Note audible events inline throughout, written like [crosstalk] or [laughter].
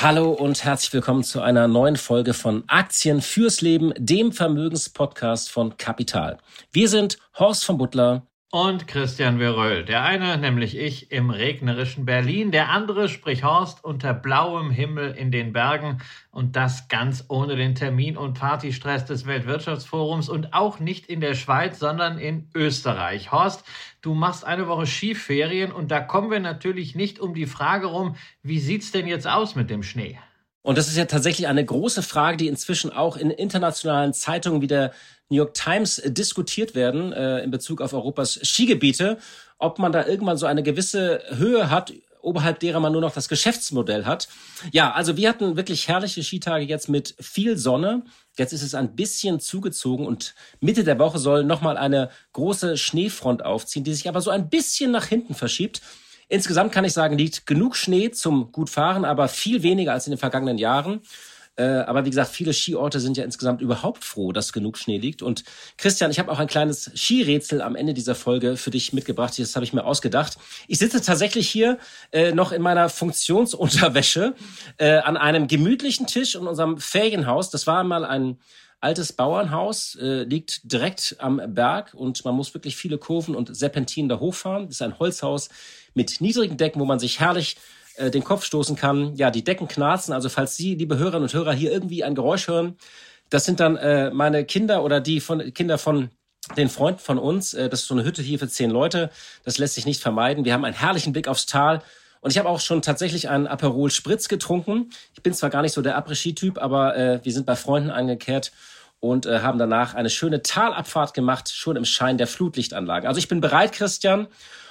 Hallo und herzlich willkommen zu einer neuen Folge von Aktien fürs Leben, dem Vermögenspodcast von Kapital. Wir sind Horst von Butler und Christian Veröll. Der eine, nämlich ich, im regnerischen Berlin, der andere, sprich Horst, unter blauem Himmel in den Bergen und das ganz ohne den Termin- und Partystress des Weltwirtschaftsforums und auch nicht in der Schweiz, sondern in Österreich. Horst, du machst eine Woche Skiferien und da kommen wir natürlich nicht um die Frage rum, wie sieht's denn jetzt aus mit dem Schnee? Und das ist ja tatsächlich eine große Frage, die inzwischen auch in internationalen Zeitungen wie der New York Times äh, diskutiert werden äh, in Bezug auf Europas Skigebiete, ob man da irgendwann so eine gewisse Höhe hat, oberhalb derer man nur noch das Geschäftsmodell hat. Ja, also wir hatten wirklich herrliche Skitage jetzt mit viel Sonne. Jetzt ist es ein bisschen zugezogen und Mitte der Woche soll nochmal eine große Schneefront aufziehen, die sich aber so ein bisschen nach hinten verschiebt. Insgesamt kann ich sagen, liegt genug Schnee zum Gutfahren, aber viel weniger als in den vergangenen Jahren. Äh, aber wie gesagt, viele Skiorte sind ja insgesamt überhaupt froh, dass genug Schnee liegt. Und Christian, ich habe auch ein kleines Skirätsel am Ende dieser Folge für dich mitgebracht. Das habe ich mir ausgedacht. Ich sitze tatsächlich hier äh, noch in meiner Funktionsunterwäsche äh, an einem gemütlichen Tisch in unserem Ferienhaus. Das war mal ein altes Bauernhaus, äh, liegt direkt am Berg und man muss wirklich viele Kurven und Serpentinen da hochfahren. Das ist ein Holzhaus mit niedrigen Decken, wo man sich herrlich äh, den Kopf stoßen kann. Ja, die Decken knarzen. Also falls Sie, liebe Hörerinnen und Hörer, hier irgendwie ein Geräusch hören, das sind dann äh, meine Kinder oder die von Kinder von den Freunden von uns. Äh, das ist so eine Hütte hier für zehn Leute. Das lässt sich nicht vermeiden. Wir haben einen herrlichen Blick aufs Tal. Und ich habe auch schon tatsächlich einen Aperol Spritz getrunken. Ich bin zwar gar nicht so der Après-Ski-Typ, aber äh, wir sind bei Freunden angekehrt und äh, haben danach eine schöne Talabfahrt gemacht, schon im Schein der Flutlichtanlage. Also ich bin bereit, Christian.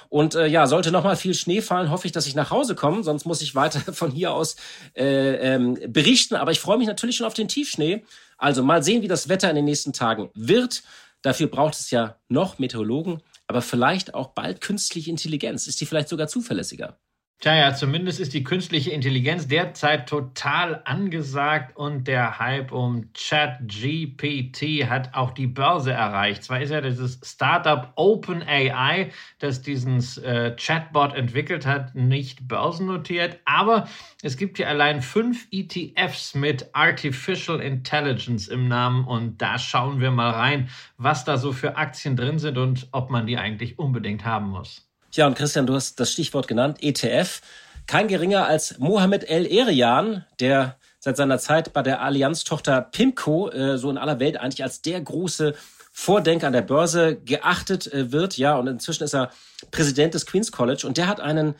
Und äh, ja, sollte noch mal viel Schnee fallen, hoffe ich, dass ich nach Hause komme. Sonst muss ich weiter [laughs] von hier aus äh, ähm, berichten. Aber ich freue mich natürlich schon auf den Tiefschnee. Also mal sehen, wie das Wetter in den nächsten Tagen wird. Dafür braucht es ja noch Meteorologen, aber vielleicht auch bald künstliche Intelligenz. Ist die vielleicht sogar zuverlässiger? Tja, ja, zumindest ist die künstliche Intelligenz derzeit total angesagt und der Hype um ChatGPT hat auch die Börse erreicht. Zwar ist ja dieses Startup OpenAI, das diesen äh, Chatbot entwickelt hat, nicht börsennotiert, aber es gibt hier allein fünf ETFs mit Artificial Intelligence im Namen und da schauen wir mal rein, was da so für Aktien drin sind und ob man die eigentlich unbedingt haben muss. Ja, und Christian, du hast das Stichwort genannt, ETF. Kein geringer als Mohamed El Erian, der seit seiner Zeit bei der Allianz-Tochter Pimco äh, so in aller Welt eigentlich als der große Vordenker an der Börse geachtet äh, wird. Ja, und inzwischen ist er Präsident des Queen's College und der hat einen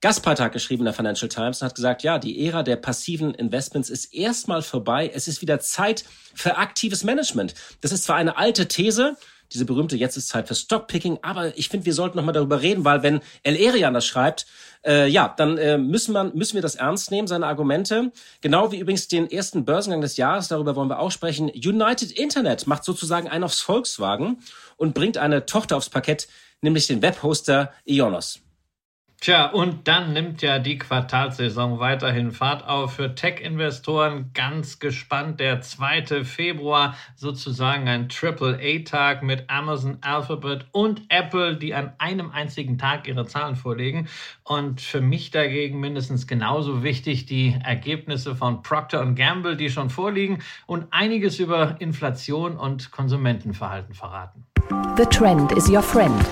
Gastbeitrag geschrieben in der Financial Times und hat gesagt, ja, die Ära der passiven Investments ist erstmal vorbei. Es ist wieder Zeit für aktives Management. Das ist zwar eine alte These, diese berühmte Jetzt ist Zeit für Stockpicking. Aber ich finde, wir sollten noch mal darüber reden, weil wenn El Erian das schreibt, äh, ja, dann äh, müssen, man, müssen wir das ernst nehmen, seine Argumente. Genau wie übrigens den ersten Börsengang des Jahres, darüber wollen wir auch sprechen. United Internet macht sozusagen einen aufs Volkswagen und bringt eine Tochter aufs Parkett, nämlich den Webhoster Ionos. Tja, und dann nimmt ja die Quartalsaison weiterhin Fahrt auf für Tech-Investoren. Ganz gespannt. Der 2. Februar sozusagen ein Triple-A-Tag mit Amazon, Alphabet und Apple, die an einem einzigen Tag ihre Zahlen vorlegen. Und für mich dagegen mindestens genauso wichtig die Ergebnisse von Procter Gamble, die schon vorliegen und einiges über Inflation und Konsumentenverhalten verraten. The Trend is your friend.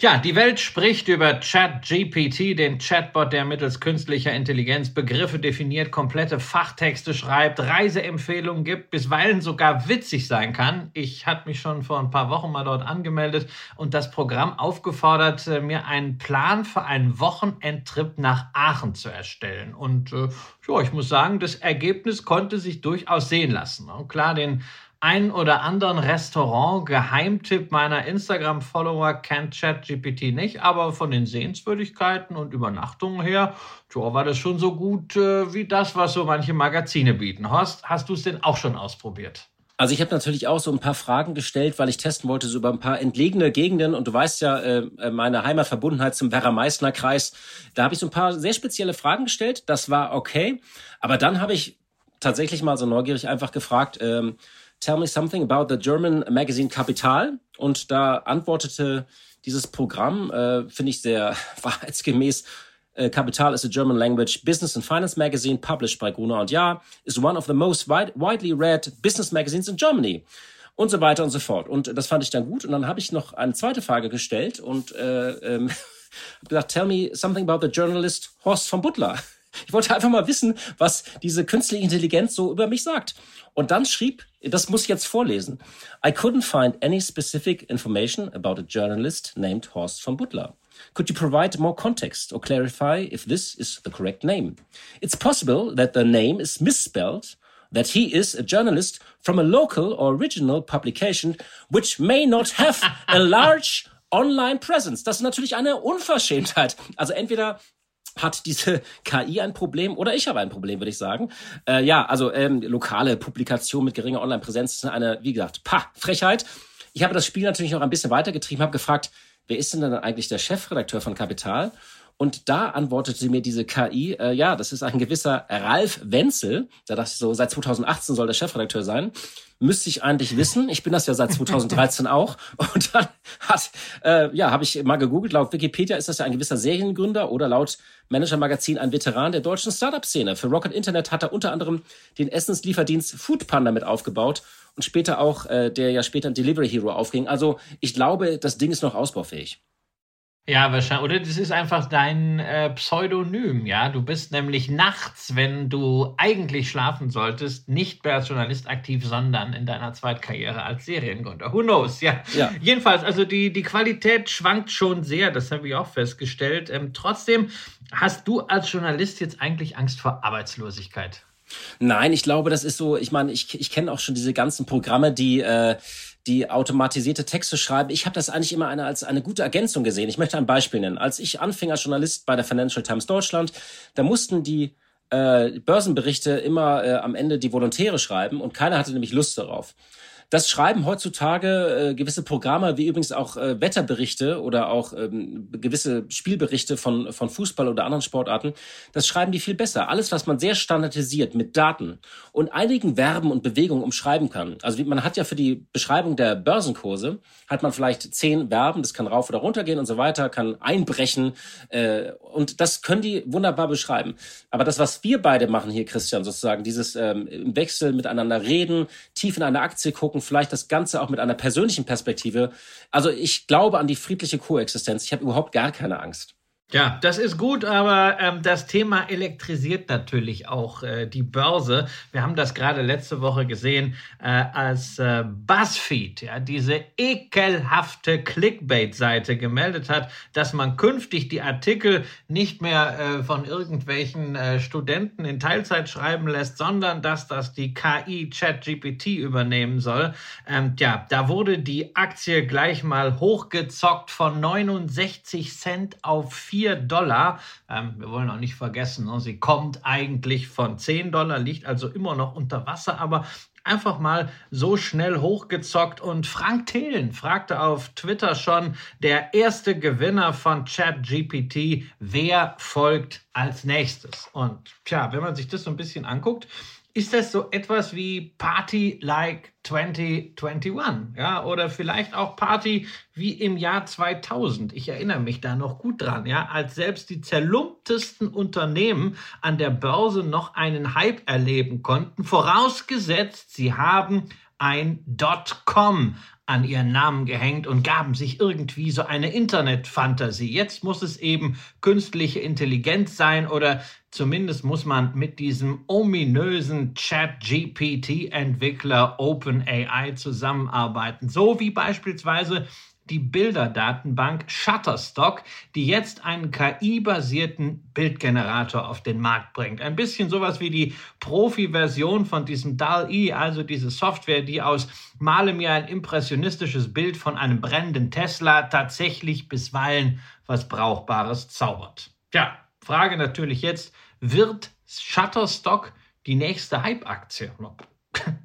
Ja, die Welt spricht über ChatGPT, den Chatbot, der mittels künstlicher Intelligenz Begriffe definiert, komplette Fachtexte schreibt, Reiseempfehlungen gibt, bisweilen sogar witzig sein kann. Ich hatte mich schon vor ein paar Wochen mal dort angemeldet und das Programm aufgefordert, äh, mir einen Plan für einen Wochenendtrip nach Aachen zu erstellen. Und äh, ja, ich muss sagen, das Ergebnis konnte sich durchaus sehen lassen. Und klar, den einen oder anderen Restaurant-Geheimtipp meiner Instagram-Follower kennt ChatGPT nicht, aber von den Sehenswürdigkeiten und Übernachtungen her, tja, war das schon so gut äh, wie das, was so manche Magazine bieten. Horst, hast du es denn auch schon ausprobiert? Also ich habe natürlich auch so ein paar Fragen gestellt, weil ich testen wollte so über ein paar entlegene Gegenden und du weißt ja äh, äh meine Heimatverbundenheit zum Werra-Meißner-Kreis. Da habe ich so ein paar sehr spezielle Fragen gestellt. Das war okay, aber dann habe ich tatsächlich mal so neugierig einfach gefragt, ähm, tell me something about the German magazine Kapital und da antwortete dieses Programm, äh, finde ich sehr [laughs] wahrheitsgemäß, Capital uh, is a German language business and finance magazine published by Gruner und Jahr, is one of the most wide, widely read business magazines in Germany. Und so weiter und so fort. Und das fand ich dann gut. Und dann habe ich noch eine zweite Frage gestellt und äh, ähm, [laughs] gesagt, tell me something about the journalist Horst von Butler. Ich wollte einfach mal wissen, was diese künstliche Intelligenz so über mich sagt. Und dann schrieb, das muss ich jetzt vorlesen. I couldn't find any specific information about a journalist named Horst von Butler. Could you provide more context or clarify if this is the correct name? It's possible that the name is misspelled, that he is a journalist from a local or regional publication which may not have a [laughs] large online presence. Das ist natürlich eine Unverschämtheit. Also entweder hat diese KI ein Problem oder ich habe ein Problem, würde ich sagen. Äh, ja, also ähm, lokale Publikation mit geringer Online-Präsenz ist eine, wie gesagt, pa, Frechheit. Ich habe das Spiel natürlich noch ein bisschen weitergetrieben, habe gefragt, wer ist denn dann eigentlich der Chefredakteur von Kapital? Und da antwortete mir diese KI, äh, ja, das ist ein gewisser Ralf Wenzel. Da dachte ich so, seit 2018 soll der Chefredakteur sein. Müsste ich eigentlich wissen. Ich bin das ja seit 2013 [laughs] auch. Und dann hat, äh, ja, habe ich mal gegoogelt. Laut Wikipedia ist das ja ein gewisser Seriengründer oder laut Manager Magazin ein Veteran der deutschen Startup-Szene. Für Rocket Internet hat er unter anderem den Essenslieferdienst Foodpanda mit aufgebaut und später auch, äh, der ja später Delivery Hero aufging. Also ich glaube, das Ding ist noch ausbaufähig. Ja, wahrscheinlich. Oder das ist einfach dein äh, Pseudonym, ja. Du bist nämlich nachts, wenn du eigentlich schlafen solltest, nicht mehr als Journalist aktiv, sondern in deiner Zweitkarriere als Seriengründer. Who knows, ja. ja. Jedenfalls, also die, die Qualität schwankt schon sehr, das habe ich auch festgestellt. Ähm, trotzdem, hast du als Journalist jetzt eigentlich Angst vor Arbeitslosigkeit? Nein, ich glaube, das ist so, ich meine, ich, ich kenne auch schon diese ganzen Programme, die, äh, die automatisierte Texte schreiben. Ich habe das eigentlich immer eine, als eine gute Ergänzung gesehen. Ich möchte ein Beispiel nennen. Als ich anfing als Journalist bei der Financial Times Deutschland, da mussten die äh, Börsenberichte immer äh, am Ende die Volontäre schreiben und keiner hatte nämlich Lust darauf. Das schreiben heutzutage äh, gewisse Programme, wie übrigens auch äh, Wetterberichte oder auch ähm, gewisse Spielberichte von, von Fußball oder anderen Sportarten. Das schreiben die viel besser. Alles, was man sehr standardisiert mit Daten und einigen Verben und Bewegungen umschreiben kann. Also man hat ja für die Beschreibung der Börsenkurse, hat man vielleicht zehn Verben, das kann rauf oder runter gehen und so weiter, kann einbrechen. Äh, und das können die wunderbar beschreiben. Aber das, was wir beide machen hier, Christian, sozusagen, dieses ähm, im Wechsel miteinander reden, tief in eine Aktie gucken, angucken, vielleicht das Ganze auch mit einer persönlichen Perspektive. Also ich glaube an die friedliche Koexistenz. Ich habe überhaupt gar keine Angst. Ja, das ist gut, aber ähm, das Thema elektrisiert natürlich auch äh, die Börse. Wir haben das gerade letzte Woche gesehen, äh, als äh, BuzzFeed, ja, diese ekelhafte Clickbait-Seite gemeldet hat, dass man künftig die Artikel nicht mehr äh, von irgendwelchen äh, Studenten in Teilzeit schreiben lässt, sondern dass das die KI ChatGPT übernehmen soll. Ähm, ja, da wurde die Aktie gleich mal hochgezockt von 69 Cent auf 4 4 Dollar. Ähm, wir wollen auch nicht vergessen, ne, sie kommt eigentlich von 10 Dollar, liegt also immer noch unter Wasser, aber einfach mal so schnell hochgezockt. Und Frank Thelen fragte auf Twitter schon, der erste Gewinner von ChatGPT, wer folgt als nächstes? Und tja, wenn man sich das so ein bisschen anguckt, ist das so etwas wie Party like 2021, ja, oder vielleicht auch Party wie im Jahr 2000. Ich erinnere mich da noch gut dran, ja, als selbst die zerlumptesten Unternehmen an der Börse noch einen Hype erleben konnten, vorausgesetzt, sie haben ein .com an ihren Namen gehängt und gaben sich irgendwie so eine Internetfantasie. Jetzt muss es eben künstliche Intelligenz sein oder zumindest muss man mit diesem ominösen Chat-GPT-Entwickler OpenAI zusammenarbeiten. So wie beispielsweise die Bilderdatenbank Shutterstock, die jetzt einen KI-basierten Bildgenerator auf den Markt bringt. Ein bisschen sowas wie die Profi-Version von diesem DAL-E, also diese Software, die aus Male mir ein impressionistisches Bild von einem brennenden Tesla tatsächlich bisweilen was Brauchbares zaubert. Ja, Frage natürlich jetzt, wird Shutterstock die nächste Hype-Aktie?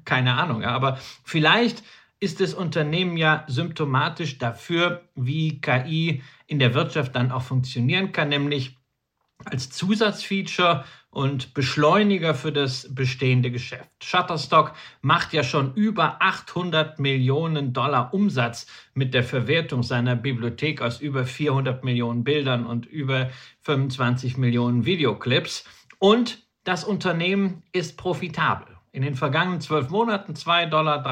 Keine Ahnung, aber vielleicht ist das Unternehmen ja symptomatisch dafür, wie KI in der Wirtschaft dann auch funktionieren kann, nämlich als Zusatzfeature und Beschleuniger für das bestehende Geschäft. Shutterstock macht ja schon über 800 Millionen Dollar Umsatz mit der Verwertung seiner Bibliothek aus über 400 Millionen Bildern und über 25 Millionen Videoclips. Und das Unternehmen ist profitabel. In den vergangenen zwölf Monaten 2,33 Dollar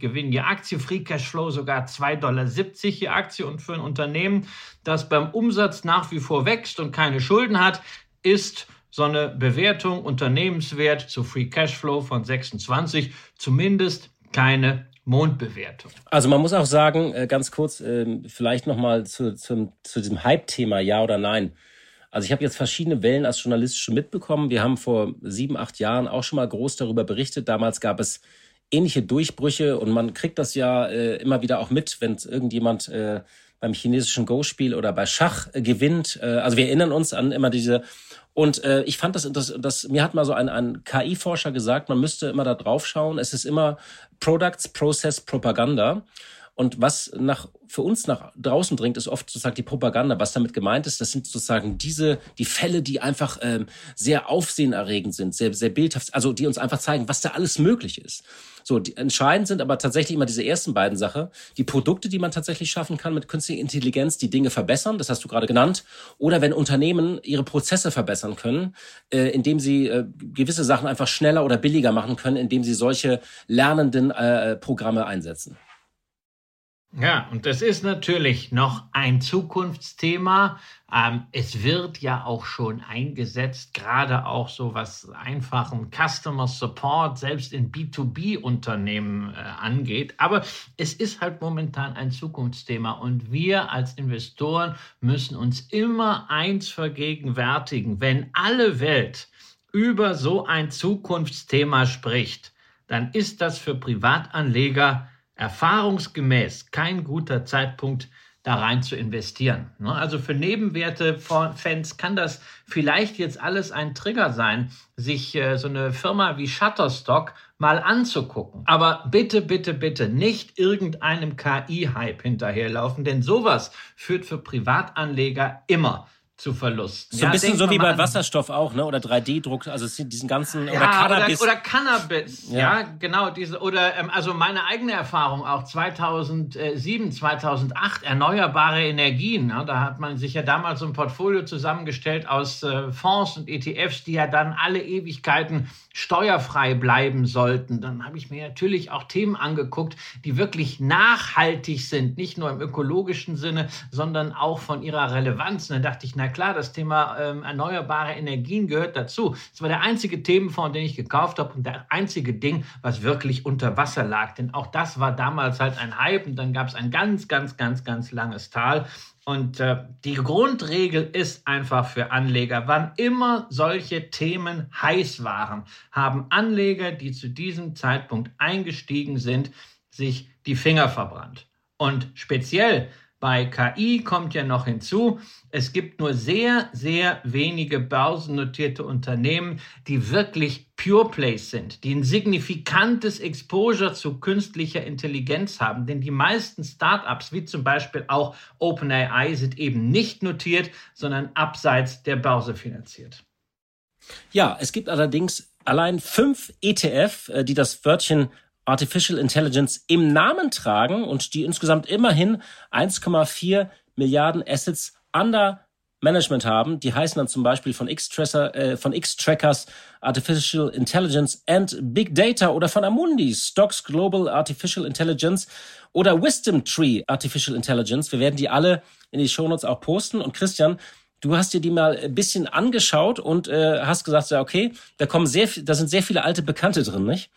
Gewinn je Aktie, Free Cashflow sogar 2,70 Dollar je Aktie. Und für ein Unternehmen, das beim Umsatz nach wie vor wächst und keine Schulden hat, ist so eine Bewertung Unternehmenswert zu Free Cashflow von 26 zumindest keine Mondbewertung. Also man muss auch sagen, äh, ganz kurz, ähm, vielleicht nochmal zu, zu, zu diesem Hype-Thema, ja oder nein. Also ich habe jetzt verschiedene Wellen als Journalist schon mitbekommen. Wir haben vor sieben, acht Jahren auch schon mal groß darüber berichtet. Damals gab es ähnliche Durchbrüche und man kriegt das ja äh, immer wieder auch mit, wenn irgendjemand äh, beim chinesischen Go-Spiel oder bei Schach äh, gewinnt. Äh, also wir erinnern uns an immer diese und äh, ich fand das, das, das, mir hat mal so ein, ein KI-Forscher gesagt, man müsste immer da drauf schauen. Es ist immer Products, Process, Propaganda. Und was nach, für uns nach draußen dringt, ist oft sozusagen die Propaganda. Was damit gemeint ist, das sind sozusagen diese, die Fälle, die einfach ähm, sehr aufsehenerregend sind, sehr, sehr bildhaft, also die uns einfach zeigen, was da alles möglich ist. So, die, entscheidend sind aber tatsächlich immer diese ersten beiden Sachen. Die Produkte, die man tatsächlich schaffen kann mit künstlicher Intelligenz, die Dinge verbessern, das hast du gerade genannt. Oder wenn Unternehmen ihre Prozesse verbessern können, äh, indem sie äh, gewisse Sachen einfach schneller oder billiger machen können, indem sie solche lernenden äh, Programme einsetzen. Ja, und das ist natürlich noch ein Zukunftsthema. Ähm, es wird ja auch schon eingesetzt, gerade auch so was einfachen Customer Support selbst in B2B-Unternehmen äh, angeht. Aber es ist halt momentan ein Zukunftsthema und wir als Investoren müssen uns immer eins vergegenwärtigen. Wenn alle Welt über so ein Zukunftsthema spricht, dann ist das für Privatanleger erfahrungsgemäß kein guter Zeitpunkt, da rein zu investieren. Ne? Also für Nebenwerte-Fans kann das vielleicht jetzt alles ein Trigger sein, sich äh, so eine Firma wie Shutterstock mal anzugucken. Aber bitte, bitte, bitte nicht irgendeinem KI-Hype hinterherlaufen, denn sowas führt für Privatanleger immer zu Verlusten. So ein bisschen so wie bei Wasserstoff auch, ne? Oder 3D-Druck, also diesen ganzen ja, oder Cannabis. Oder, oder Cannabis, ja. ja. genau diese oder ähm, also meine eigene Erfahrung auch 2007, 2008 erneuerbare Energien. Ne? Da hat man sich ja damals so ein Portfolio zusammengestellt aus äh, Fonds und ETFs, die ja dann alle Ewigkeiten steuerfrei bleiben sollten. Dann habe ich mir natürlich auch Themen angeguckt, die wirklich nachhaltig sind, nicht nur im ökologischen Sinne, sondern auch von ihrer Relevanz. Und dann dachte ich, na klar, das Thema ähm, erneuerbare Energien gehört dazu. Das war der einzige Themenfonds, den ich gekauft habe und der einzige Ding, was wirklich unter Wasser lag. Denn auch das war damals halt ein Hype und dann gab es ein ganz, ganz, ganz, ganz langes Tal. Und äh, die Grundregel ist einfach für Anleger, wann immer solche Themen heiß waren, haben Anleger, die zu diesem Zeitpunkt eingestiegen sind, sich die Finger verbrannt. Und speziell bei KI kommt ja noch hinzu, es gibt nur sehr, sehr wenige börsennotierte Unternehmen, die wirklich Pure Plays sind, die ein signifikantes Exposure zu künstlicher Intelligenz haben. Denn die meisten Startups, wie zum Beispiel auch OpenAI, sind eben nicht notiert, sondern abseits der Börse finanziert. Ja, es gibt allerdings allein fünf ETF, äh, die das Wörtchen Artificial Intelligence im Namen tragen und die insgesamt immerhin 1,4 Milliarden Assets under Management haben. Die heißen dann zum Beispiel von X-Tracker, äh, von X-Trackers Artificial Intelligence and Big Data oder von Amundi Stocks Global Artificial Intelligence oder Wisdom Tree Artificial Intelligence. Wir werden die alle in die Shownotes auch posten. Und Christian, du hast dir die mal ein bisschen angeschaut und äh, hast gesagt, ja okay, da kommen sehr, da sind sehr viele alte Bekannte drin, nicht?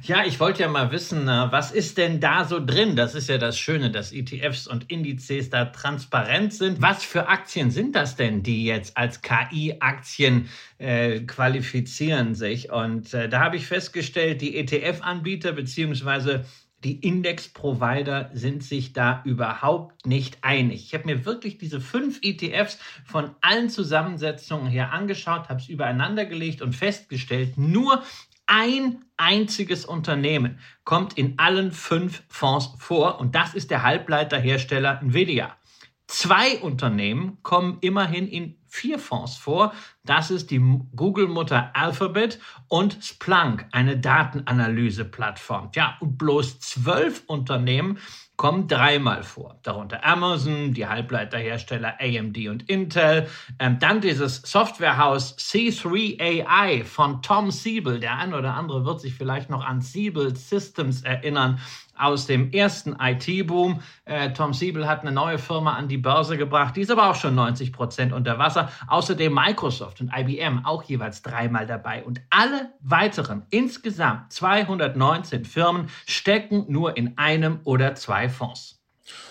Ja, ich wollte ja mal wissen, was ist denn da so drin? Das ist ja das Schöne, dass ETFs und Indizes da transparent sind. Was für Aktien sind das denn, die jetzt als KI-Aktien äh, qualifizieren sich? Und äh, da habe ich festgestellt, die ETF-Anbieter beziehungsweise die Index-Provider sind sich da überhaupt nicht einig. Ich habe mir wirklich diese fünf ETFs von allen Zusammensetzungen her angeschaut, habe es übereinander gelegt und festgestellt, nur ein einziges Unternehmen kommt in allen fünf Fonds vor und das ist der Halbleiterhersteller Nvidia. Zwei Unternehmen kommen immerhin in vier Fonds vor. Das ist die Google-Mutter Alphabet und Splunk, eine Datenanalyse-Plattform. Ja, und bloß zwölf Unternehmen kommen dreimal vor. Darunter Amazon, die Halbleiterhersteller AMD und Intel, ähm, dann dieses Softwarehaus C3AI von Tom Siebel. Der ein oder andere wird sich vielleicht noch an Siebel Systems erinnern aus dem ersten IT-Boom. Äh, Tom Siebel hat eine neue Firma an die Börse gebracht, die ist aber auch schon 90 Prozent unter Wasser. Außerdem Microsoft und IBM auch jeweils dreimal dabei. Und alle weiteren, insgesamt 219 Firmen, stecken nur in einem oder zwei Fonds.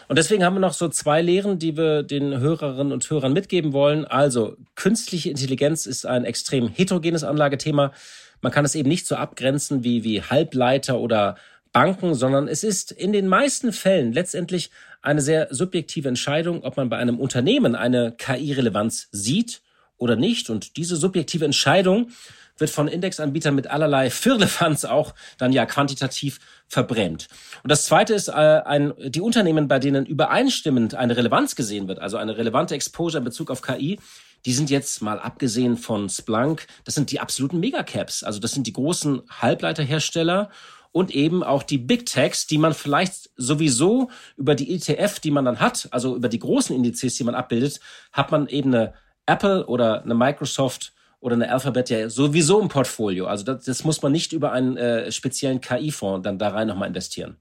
Und deswegen haben wir noch so zwei Lehren, die wir den Hörerinnen und Hörern mitgeben wollen. Also, künstliche Intelligenz ist ein extrem heterogenes Anlagethema. Man kann es eben nicht so abgrenzen wie, wie Halbleiter oder Banken, sondern es ist in den meisten Fällen letztendlich eine sehr subjektive Entscheidung, ob man bei einem Unternehmen eine KI-Relevanz sieht oder nicht. Und diese subjektive Entscheidung wird von Indexanbietern mit allerlei Firlefanz auch dann ja quantitativ verbrämt. Und das zweite ist äh, ein, die Unternehmen, bei denen übereinstimmend eine Relevanz gesehen wird, also eine relevante Exposure in Bezug auf KI, die sind jetzt mal abgesehen von Splunk, das sind die absoluten Megacaps. Also das sind die großen Halbleiterhersteller und eben auch die Big Techs, die man vielleicht sowieso über die ETF, die man dann hat, also über die großen Indizes, die man abbildet, hat man eben eine Apple oder eine Microsoft oder eine Alphabet ja sowieso im Portfolio. Also das, das muss man nicht über einen äh, speziellen KI-Fonds dann da rein nochmal investieren.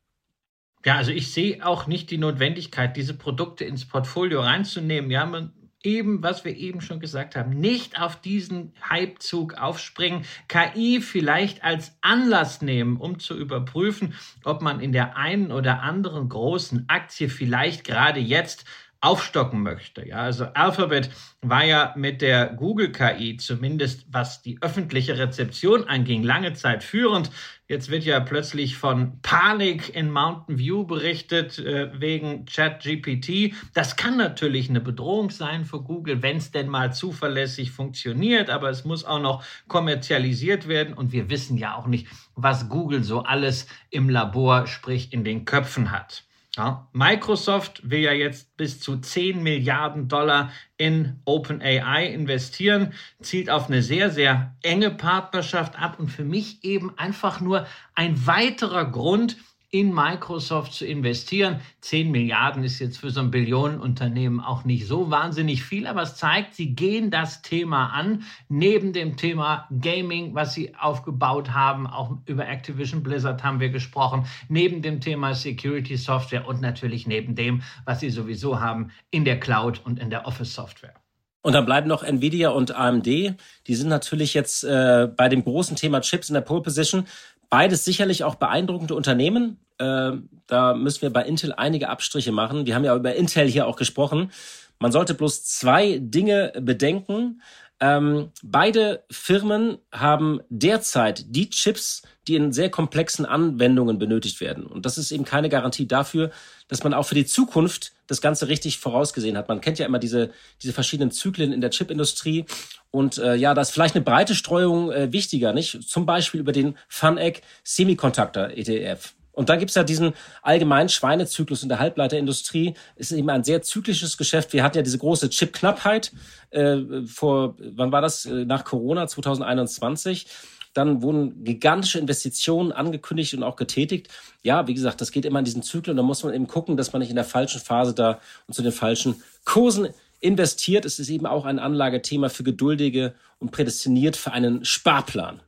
Ja, also ich sehe auch nicht die Notwendigkeit, diese Produkte ins Portfolio reinzunehmen. Ja, man eben, was wir eben schon gesagt haben, nicht auf diesen Hypezug aufspringen, KI vielleicht als Anlass nehmen, um zu überprüfen, ob man in der einen oder anderen großen Aktie vielleicht gerade jetzt aufstocken möchte. Ja, also Alphabet war ja mit der Google KI zumindest was die öffentliche Rezeption anging lange Zeit führend. Jetzt wird ja plötzlich von Panik in Mountain View berichtet äh, wegen ChatGPT. Das kann natürlich eine Bedrohung sein für Google, wenn es denn mal zuverlässig funktioniert, aber es muss auch noch kommerzialisiert werden und wir wissen ja auch nicht, was Google so alles im Labor, sprich in den Köpfen hat. Ja, Microsoft will ja jetzt bis zu 10 Milliarden Dollar in OpenAI investieren, zielt auf eine sehr, sehr enge Partnerschaft ab. Und für mich eben einfach nur ein weiterer Grund, in Microsoft zu investieren. 10 Milliarden ist jetzt für so ein Billionenunternehmen auch nicht so wahnsinnig viel, aber es zeigt, sie gehen das Thema an, neben dem Thema Gaming, was sie aufgebaut haben, auch über Activision Blizzard haben wir gesprochen, neben dem Thema Security Software und natürlich neben dem, was sie sowieso haben in der Cloud und in der Office Software. Und dann bleiben noch Nvidia und AMD. Die sind natürlich jetzt äh, bei dem großen Thema Chips in der Pole Position. Beides sicherlich auch beeindruckende Unternehmen. Äh, da müssen wir bei Intel einige Abstriche machen. Wir haben ja über Intel hier auch gesprochen. Man sollte bloß zwei Dinge bedenken. Ähm, beide Firmen haben derzeit die Chips, die in sehr komplexen Anwendungen benötigt werden. Und das ist eben keine Garantie dafür, dass man auch für die Zukunft das Ganze richtig vorausgesehen hat. Man kennt ja immer diese, diese verschiedenen Zyklen in der Chipindustrie. Und äh, ja, da ist vielleicht eine breite Streuung äh, wichtiger, nicht? Zum Beispiel über den FunEgg Semiconductor ETF. Und da gibt's ja diesen allgemeinen Schweinezyklus in der Halbleiterindustrie. Es ist eben ein sehr zyklisches Geschäft. Wir hatten ja diese große Chipknappheit äh, vor, wann war das? Äh, nach Corona 2021. Dann wurden gigantische Investitionen angekündigt und auch getätigt. Ja, wie gesagt, das geht immer in diesen Zyklen. Da muss man eben gucken, dass man nicht in der falschen Phase da und zu den falschen Kursen investiert. Es ist eben auch ein Anlagethema für Geduldige und prädestiniert für einen Sparplan.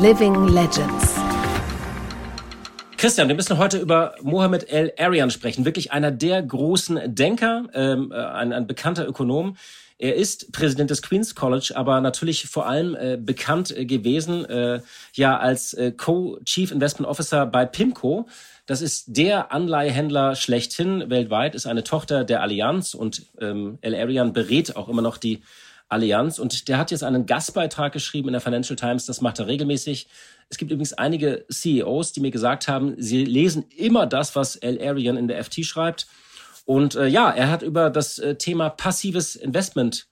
Living Legends. Christian, wir müssen heute über Mohammed El Arian sprechen. Wirklich einer der großen Denker, ähm, äh, ein, ein bekannter Ökonom. Er ist Präsident des Queen's College, aber natürlich vor allem äh, bekannt äh, gewesen, äh, ja, als äh, Co-Chief Investment Officer bei PIMCO. Das ist der Anleihehändler schlechthin weltweit, ist eine Tochter der Allianz und ähm, El Arian berät auch immer noch die Allianz. Und der hat jetzt einen Gastbeitrag geschrieben in der Financial Times, das macht er regelmäßig. Es gibt übrigens einige CEOs, die mir gesagt haben, sie lesen immer das, was El Arian in der FT schreibt. Und äh, ja, er hat über das äh, Thema passives Investment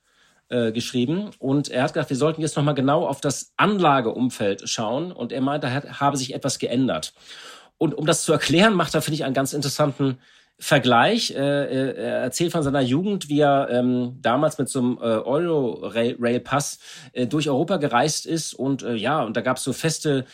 äh, geschrieben und er hat gesagt, wir sollten jetzt nochmal genau auf das Anlageumfeld schauen und er meint, da hat, habe sich etwas geändert. Und um das zu erklären, macht er, finde ich, einen ganz interessanten Vergleich. Äh, äh, er erzählt von seiner Jugend, wie er ähm, damals mit so einem äh, Euro-Rail-Pass äh, durch Europa gereist ist. Und äh, ja, und da gab es so feste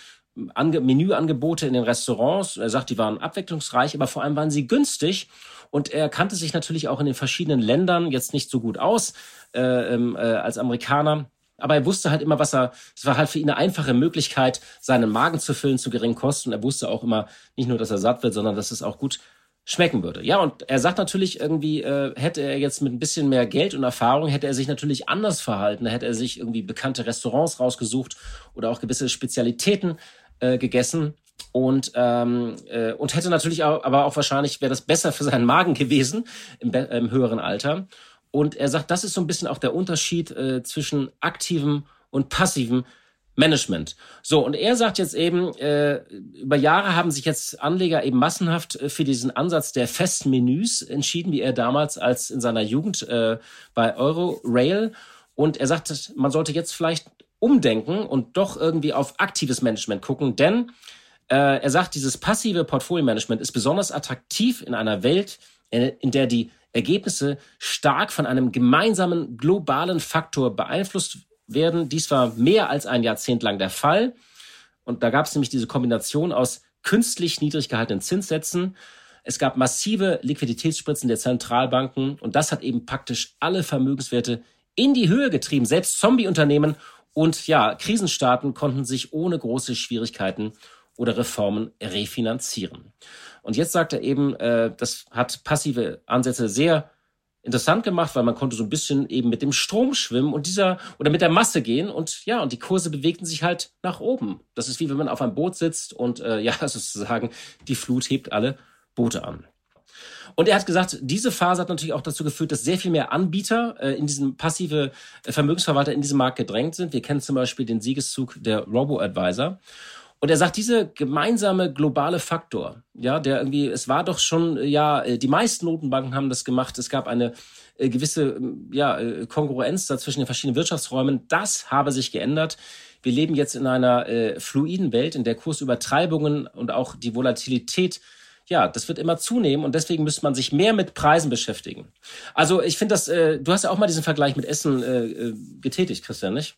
Ange Menüangebote in den Restaurants. Er sagt, die waren abwechslungsreich, aber vor allem waren sie günstig. Und er kannte sich natürlich auch in den verschiedenen Ländern jetzt nicht so gut aus äh, ähm, äh, als Amerikaner. Aber er wusste halt immer, was er, es war halt für ihn eine einfache Möglichkeit, seinen Magen zu füllen zu geringen Kosten. Er wusste auch immer nicht nur, dass er satt wird, sondern dass es auch gut schmecken würde. Ja, und er sagt natürlich irgendwie, äh, hätte er jetzt mit ein bisschen mehr Geld und Erfahrung, hätte er sich natürlich anders verhalten. Hätte er sich irgendwie bekannte Restaurants rausgesucht oder auch gewisse Spezialitäten äh, gegessen. Und, ähm, äh, und hätte natürlich auch, aber auch wahrscheinlich wäre das besser für seinen Magen gewesen im, im höheren Alter. Und er sagt, das ist so ein bisschen auch der Unterschied äh, zwischen aktivem und passivem Management. So, und er sagt jetzt eben, äh, über Jahre haben sich jetzt Anleger eben massenhaft äh, für diesen Ansatz der festen Menüs entschieden, wie er damals als in seiner Jugend äh, bei Eurorail. Und er sagt, man sollte jetzt vielleicht umdenken und doch irgendwie auf aktives Management gucken, denn äh, er sagt, dieses passive Portfolio-Management ist besonders attraktiv in einer Welt, äh, in der die Ergebnisse stark von einem gemeinsamen globalen Faktor beeinflusst werden. Dies war mehr als ein Jahrzehnt lang der Fall. Und da gab es nämlich diese Kombination aus künstlich niedrig gehaltenen Zinssätzen. Es gab massive Liquiditätsspritzen der Zentralbanken und das hat eben praktisch alle Vermögenswerte in die Höhe getrieben. Selbst Zombie-Unternehmen und ja, Krisenstaaten konnten sich ohne große Schwierigkeiten oder Reformen refinanzieren. Und jetzt sagt er eben, äh, das hat passive Ansätze sehr interessant gemacht, weil man konnte so ein bisschen eben mit dem Strom schwimmen und dieser oder mit der Masse gehen und ja, und die Kurse bewegten sich halt nach oben. Das ist wie wenn man auf einem Boot sitzt und äh, [laughs] ja, sozusagen die Flut hebt alle Boote an. Und er hat gesagt, diese Phase hat natürlich auch dazu geführt, dass sehr viel mehr Anbieter äh, in diesem passive äh, Vermögensverwalter in diesem Markt gedrängt sind. Wir kennen zum Beispiel den Siegeszug der Robo-Advisor. Und er sagt, diese gemeinsame globale Faktor, ja, der irgendwie, es war doch schon, ja, äh, die meisten Notenbanken haben das gemacht. Es gab eine äh, gewisse, ähm, ja, äh, Kongruenz da zwischen den verschiedenen Wirtschaftsräumen. Das habe sich geändert. Wir leben jetzt in einer äh, fluiden Welt, in der Kursübertreibungen und auch die Volatilität ja, das wird immer zunehmen und deswegen müsste man sich mehr mit Preisen beschäftigen. Also ich finde das, äh, du hast ja auch mal diesen Vergleich mit Essen äh, getätigt, Christian, nicht?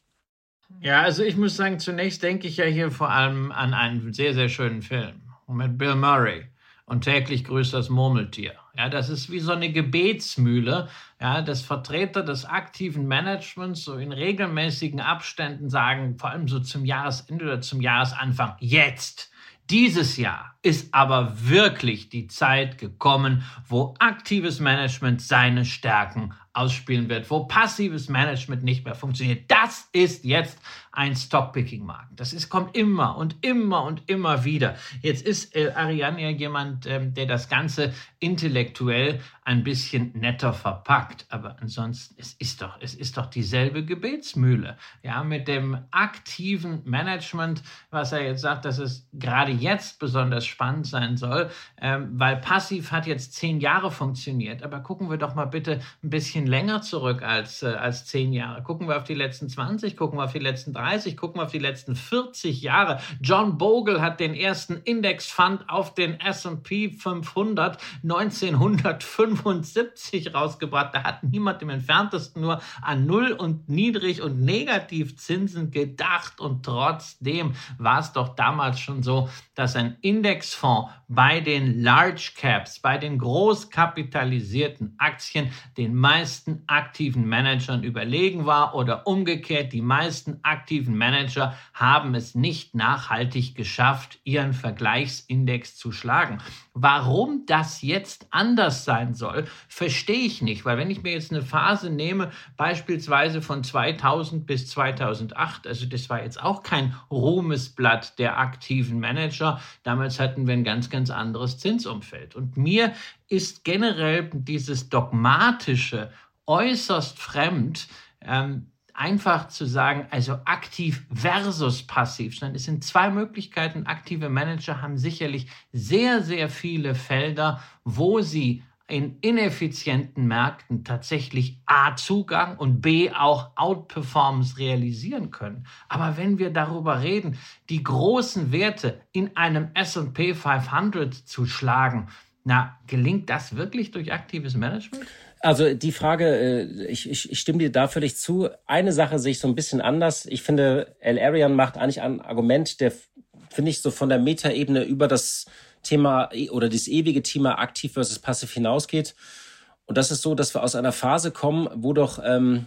Ja, also ich muss sagen, zunächst denke ich ja hier vor allem an einen sehr, sehr schönen Film mit Bill Murray und täglich grüßt das Murmeltier. Ja, das ist wie so eine Gebetsmühle, ja, dass Vertreter des aktiven Managements so in regelmäßigen Abständen sagen, vor allem so zum Jahresende oder zum Jahresanfang, jetzt, dieses Jahr ist aber wirklich die Zeit gekommen, wo aktives Management seine Stärken ausspielen wird, wo passives Management nicht mehr funktioniert. Das ist jetzt ein Stockpicking-Markt. Das ist, kommt immer und immer und immer wieder. Jetzt ist El Ariane ja jemand, ähm, der das Ganze intellektuell ein bisschen netter verpackt. Aber ansonsten, es ist doch, es ist doch dieselbe Gebetsmühle. Ja, mit dem aktiven Management, was er jetzt sagt, dass es gerade jetzt besonders spannend sein soll, ähm, weil passiv hat jetzt zehn Jahre funktioniert. Aber gucken wir doch mal bitte ein bisschen länger zurück als, äh, als zehn Jahre. Gucken wir auf die letzten 20, gucken wir auf die letzten 30, gucken wir auf die letzten 40 Jahre. John Bogle hat den ersten Indexfund auf den S&P 500 1975 rausgebracht. Da hat niemand im entferntesten nur an Null- und Niedrig- und Negativzinsen gedacht. Und trotzdem war es doch damals schon so, dass ein Indexfonds bei den Large Caps, bei den großkapitalisierten Aktien den meisten aktiven Managern überlegen war oder umgekehrt, die meisten aktiven Manager haben es nicht nachhaltig geschafft, ihren Vergleichsindex zu schlagen. Warum das jetzt anders sein soll, verstehe ich nicht, weil wenn ich mir jetzt eine Phase nehme, beispielsweise von 2000 bis 2008, also das war jetzt auch kein Ruhmesblatt der aktiven Manager, damals hatten wir ein ganz, ganz anderes Zinsumfeld. Und mir ist generell dieses dogmatische äußerst fremd, ähm, einfach zu sagen, also aktiv versus passiv, sondern es sind zwei Möglichkeiten. Aktive Manager haben sicherlich sehr, sehr viele Felder, wo sie in ineffizienten Märkten tatsächlich A Zugang und B auch Outperformance realisieren können. Aber wenn wir darüber reden, die großen Werte in einem S&P 500 zu schlagen, na, gelingt das wirklich durch aktives Management? Also die Frage, äh, ich, ich, ich stimme dir da völlig zu. Eine Sache sehe ich so ein bisschen anders. Ich finde, El Arian macht eigentlich ein Argument, der, finde ich, so von der Metaebene über das Thema oder das ewige Thema aktiv versus passiv hinausgeht. Und das ist so, dass wir aus einer Phase kommen, wo doch ähm,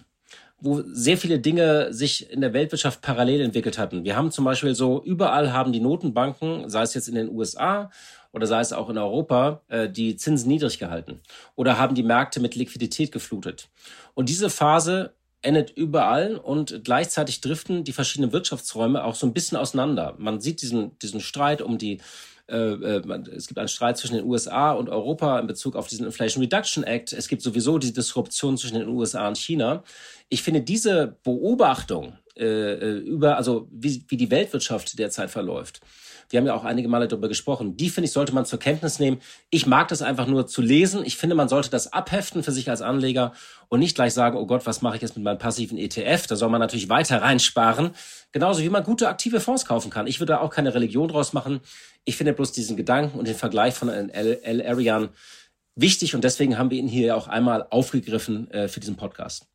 wo sehr viele Dinge sich in der Weltwirtschaft parallel entwickelt hatten. Wir haben zum Beispiel so, überall haben die Notenbanken, sei es jetzt in den USA oder sei es auch in Europa, äh, die Zinsen niedrig gehalten oder haben die Märkte mit Liquidität geflutet. Und diese Phase endet überall und gleichzeitig driften die verschiedenen Wirtschaftsräume auch so ein bisschen auseinander. Man sieht diesen, diesen Streit um die es gibt einen Streit zwischen den USA und Europa in Bezug auf diesen Inflation Reduction Act. Es gibt sowieso die Disruption zwischen den USA und China. Ich finde diese Beobachtung äh, über, also wie, wie die Weltwirtschaft derzeit verläuft, wir haben ja auch einige Male darüber gesprochen. Die, finde ich, sollte man zur Kenntnis nehmen. Ich mag das einfach nur zu lesen. Ich finde, man sollte das abheften für sich als Anleger und nicht gleich sagen, oh Gott, was mache ich jetzt mit meinem passiven ETF? Da soll man natürlich weiter reinsparen. Genauso wie man gute aktive Fonds kaufen kann. Ich würde da auch keine Religion draus machen. Ich finde bloß diesen Gedanken und den Vergleich von El Arian wichtig und deswegen haben wir ihn hier auch einmal aufgegriffen äh, für diesen Podcast.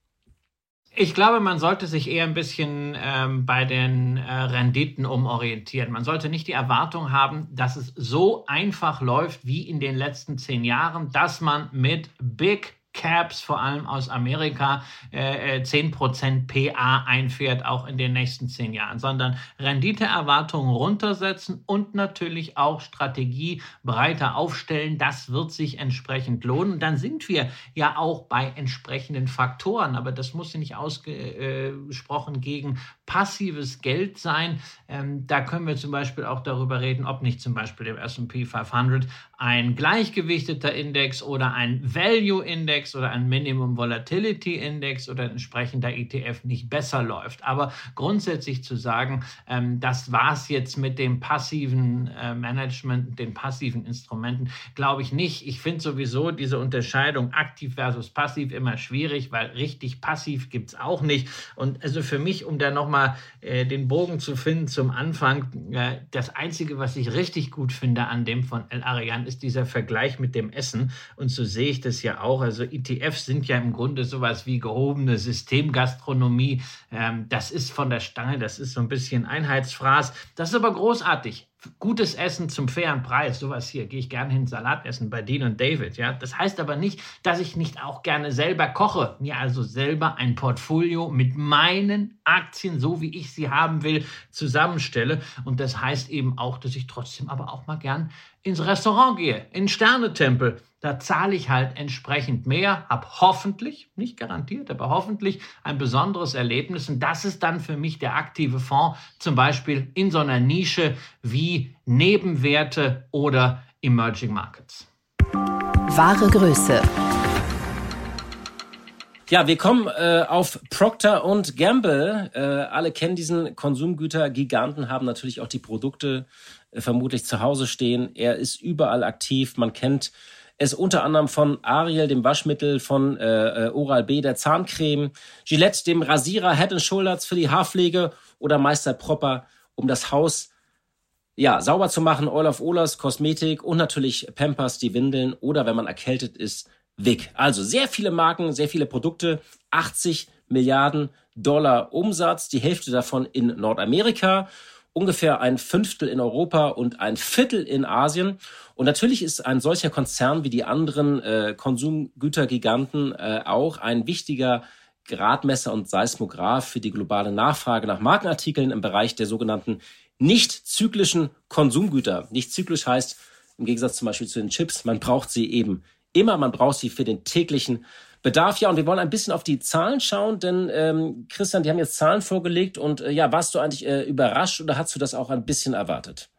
Ich glaube, man sollte sich eher ein bisschen ähm, bei den äh, Renditen umorientieren. Man sollte nicht die Erwartung haben, dass es so einfach läuft wie in den letzten zehn Jahren, dass man mit Big Caps, vor allem aus Amerika, äh, 10% äh, PA einfährt, auch in den nächsten zehn Jahren, sondern Renditeerwartungen runtersetzen und natürlich auch Strategie breiter aufstellen. Das wird sich entsprechend lohnen. Dann sind wir ja auch bei entsprechenden Faktoren, aber das muss nicht ausgesprochen gegen passives Geld sein. Ähm, da können wir zum Beispiel auch darüber reden, ob nicht zum Beispiel im S&P 500 ein gleichgewichteter Index oder ein Value Index oder ein Minimum Volatility Index oder ein entsprechender ETF nicht besser läuft. Aber grundsätzlich zu sagen, ähm, das es jetzt mit dem passiven äh, Management, den passiven Instrumenten, glaube ich nicht. Ich finde sowieso diese Unterscheidung aktiv versus passiv immer schwierig, weil richtig passiv gibt es auch nicht. Und also für mich, um da nochmal äh, den Bogen zu finden zum Anfang, äh, das Einzige, was ich richtig gut finde an dem von El Arian, ist dieser Vergleich mit dem Essen. Und so sehe ich das ja auch. Also ETFs sind ja im Grunde sowas wie gehobene Systemgastronomie. Ähm, das ist von der Stange, das ist so ein bisschen Einheitsfraß. Das ist aber großartig gutes Essen zum fairen Preis, sowas hier, gehe ich gerne hin, Salat essen bei Dean und David. Ja? Das heißt aber nicht, dass ich nicht auch gerne selber koche, mir also selber ein Portfolio mit meinen Aktien, so wie ich sie haben will, zusammenstelle. Und das heißt eben auch, dass ich trotzdem aber auch mal gern ins Restaurant gehe, in Sternetempel da zahle ich halt entsprechend mehr, habe hoffentlich, nicht garantiert, aber hoffentlich ein besonderes Erlebnis. Und das ist dann für mich der aktive Fonds, zum Beispiel in so einer Nische wie Nebenwerte oder Emerging Markets. Wahre Größe. Ja, wir kommen äh, auf Procter und Gamble. Äh, alle kennen diesen Konsumgüter-Giganten, haben natürlich auch die Produkte äh, vermutlich zu Hause stehen. Er ist überall aktiv. Man kennt es unter anderem von Ariel, dem Waschmittel, von äh, äh Oral-B, der Zahncreme, Gillette, dem Rasierer, Head Shoulders für die Haarpflege oder Meister Proper, um das Haus ja, sauber zu machen, Oil of Olas, Kosmetik und natürlich Pampers, die Windeln oder wenn man erkältet ist, Wick. Also sehr viele Marken, sehr viele Produkte, 80 Milliarden Dollar Umsatz, die Hälfte davon in Nordamerika ungefähr ein Fünftel in Europa und ein Viertel in Asien. Und natürlich ist ein solcher Konzern wie die anderen äh, Konsumgütergiganten äh, auch ein wichtiger Gradmesser und Seismograph für die globale Nachfrage nach Markenartikeln im Bereich der sogenannten nicht zyklischen Konsumgüter. Nicht zyklisch heißt, im Gegensatz zum Beispiel zu den Chips, man braucht sie eben immer, man braucht sie für den täglichen Bedarf. Ja, und wir wollen ein bisschen auf die Zahlen schauen, denn ähm, Christian, die haben jetzt Zahlen vorgelegt und äh, ja, warst du eigentlich äh, überrascht oder hast du das auch ein bisschen erwartet?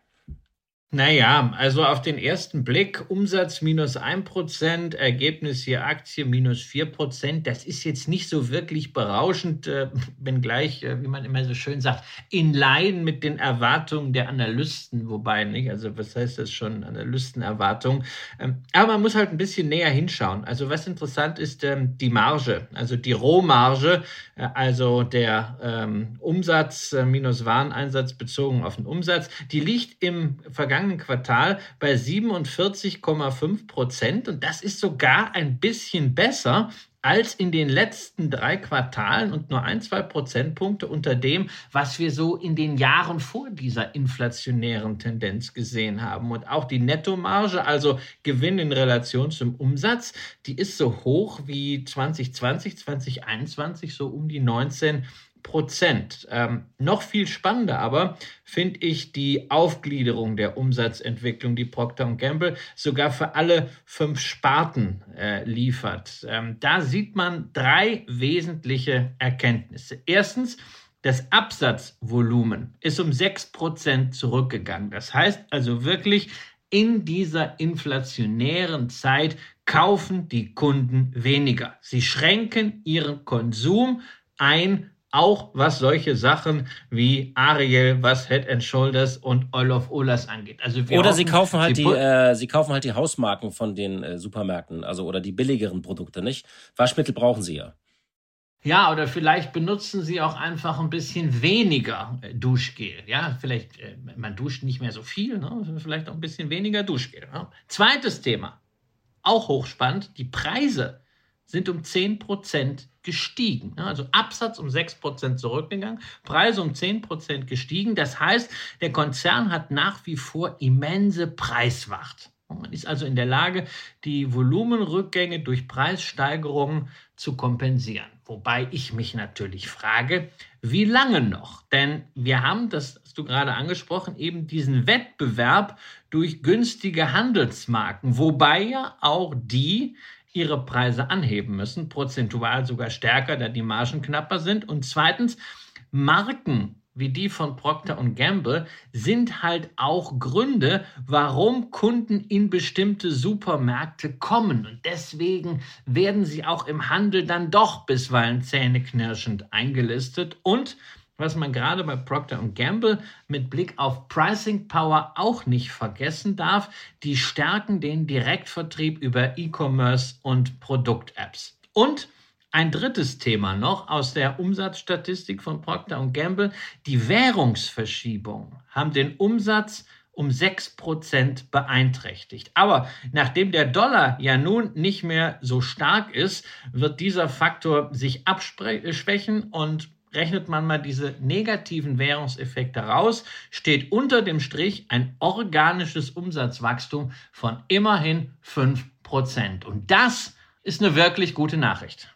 Naja, also auf den ersten Blick Umsatz minus 1%, Ergebnis hier Aktie minus 4%. Das ist jetzt nicht so wirklich berauschend, äh, wenngleich, äh, wie man immer so schön sagt, in Line mit den Erwartungen der Analysten. Wobei, nicht, also was heißt das schon, Analystenerwartung? Ähm, aber man muss halt ein bisschen näher hinschauen. Also was interessant ist, ähm, die Marge, also die Rohmarge, äh, also der ähm, Umsatz äh, minus Wareneinsatz bezogen auf den Umsatz, die liegt im vergangenen vergangenen Quartal bei 47,5 Prozent und das ist sogar ein bisschen besser als in den letzten drei Quartalen und nur ein, zwei Prozentpunkte unter dem, was wir so in den Jahren vor dieser inflationären Tendenz gesehen haben. Und auch die Nettomarge, also Gewinn in Relation zum Umsatz, die ist so hoch wie 2020, 2021, so um die 19 Prozent. Ähm, noch viel spannender aber finde ich die Aufgliederung der Umsatzentwicklung, die Procter Gamble sogar für alle fünf Sparten äh, liefert. Ähm, da sieht man drei wesentliche Erkenntnisse. Erstens, das Absatzvolumen ist um sechs Prozent zurückgegangen. Das heißt also wirklich, in dieser inflationären Zeit kaufen die Kunden weniger. Sie schränken ihren Konsum ein auch was solche Sachen wie Ariel, was Head and Shoulders und Oil of Olas angeht. Also oder hoffen, sie kaufen halt sie die, äh, sie kaufen halt die Hausmarken von den äh, Supermärkten, also oder die billigeren Produkte, nicht? Waschmittel brauchen sie ja. Ja, oder vielleicht benutzen sie auch einfach ein bisschen weniger äh, Duschgel. Ja, vielleicht, äh, man duscht nicht mehr so viel, ne? vielleicht auch ein bisschen weniger Duschgel. Ne? Zweites Thema, auch hochspannend, die Preise sind um 10% gestiegen. Also Absatz um 6% zurückgegangen, Preise um 10% gestiegen. Das heißt, der Konzern hat nach wie vor immense Preiswacht. Man ist also in der Lage, die Volumenrückgänge durch Preissteigerungen zu kompensieren. Wobei ich mich natürlich frage, wie lange noch? Denn wir haben, das hast du gerade angesprochen, eben diesen Wettbewerb durch günstige Handelsmarken, wobei ja auch die ihre Preise anheben müssen, prozentual sogar stärker, da die Margen knapper sind. Und zweitens, Marken wie die von Procter Gamble sind halt auch Gründe, warum Kunden in bestimmte Supermärkte kommen. Und deswegen werden sie auch im Handel dann doch bisweilen zähneknirschend eingelistet. Und was man gerade bei Procter Gamble mit Blick auf Pricing Power auch nicht vergessen darf, die stärken den Direktvertrieb über E-Commerce und Produkt-Apps. Und ein drittes Thema noch aus der Umsatzstatistik von Procter Gamble. Die Währungsverschiebungen haben den Umsatz um 6% beeinträchtigt. Aber nachdem der Dollar ja nun nicht mehr so stark ist, wird dieser Faktor sich abschwächen und rechnet man mal diese negativen Währungseffekte raus, steht unter dem Strich ein organisches Umsatzwachstum von immerhin 5%. Und das ist eine wirklich gute Nachricht.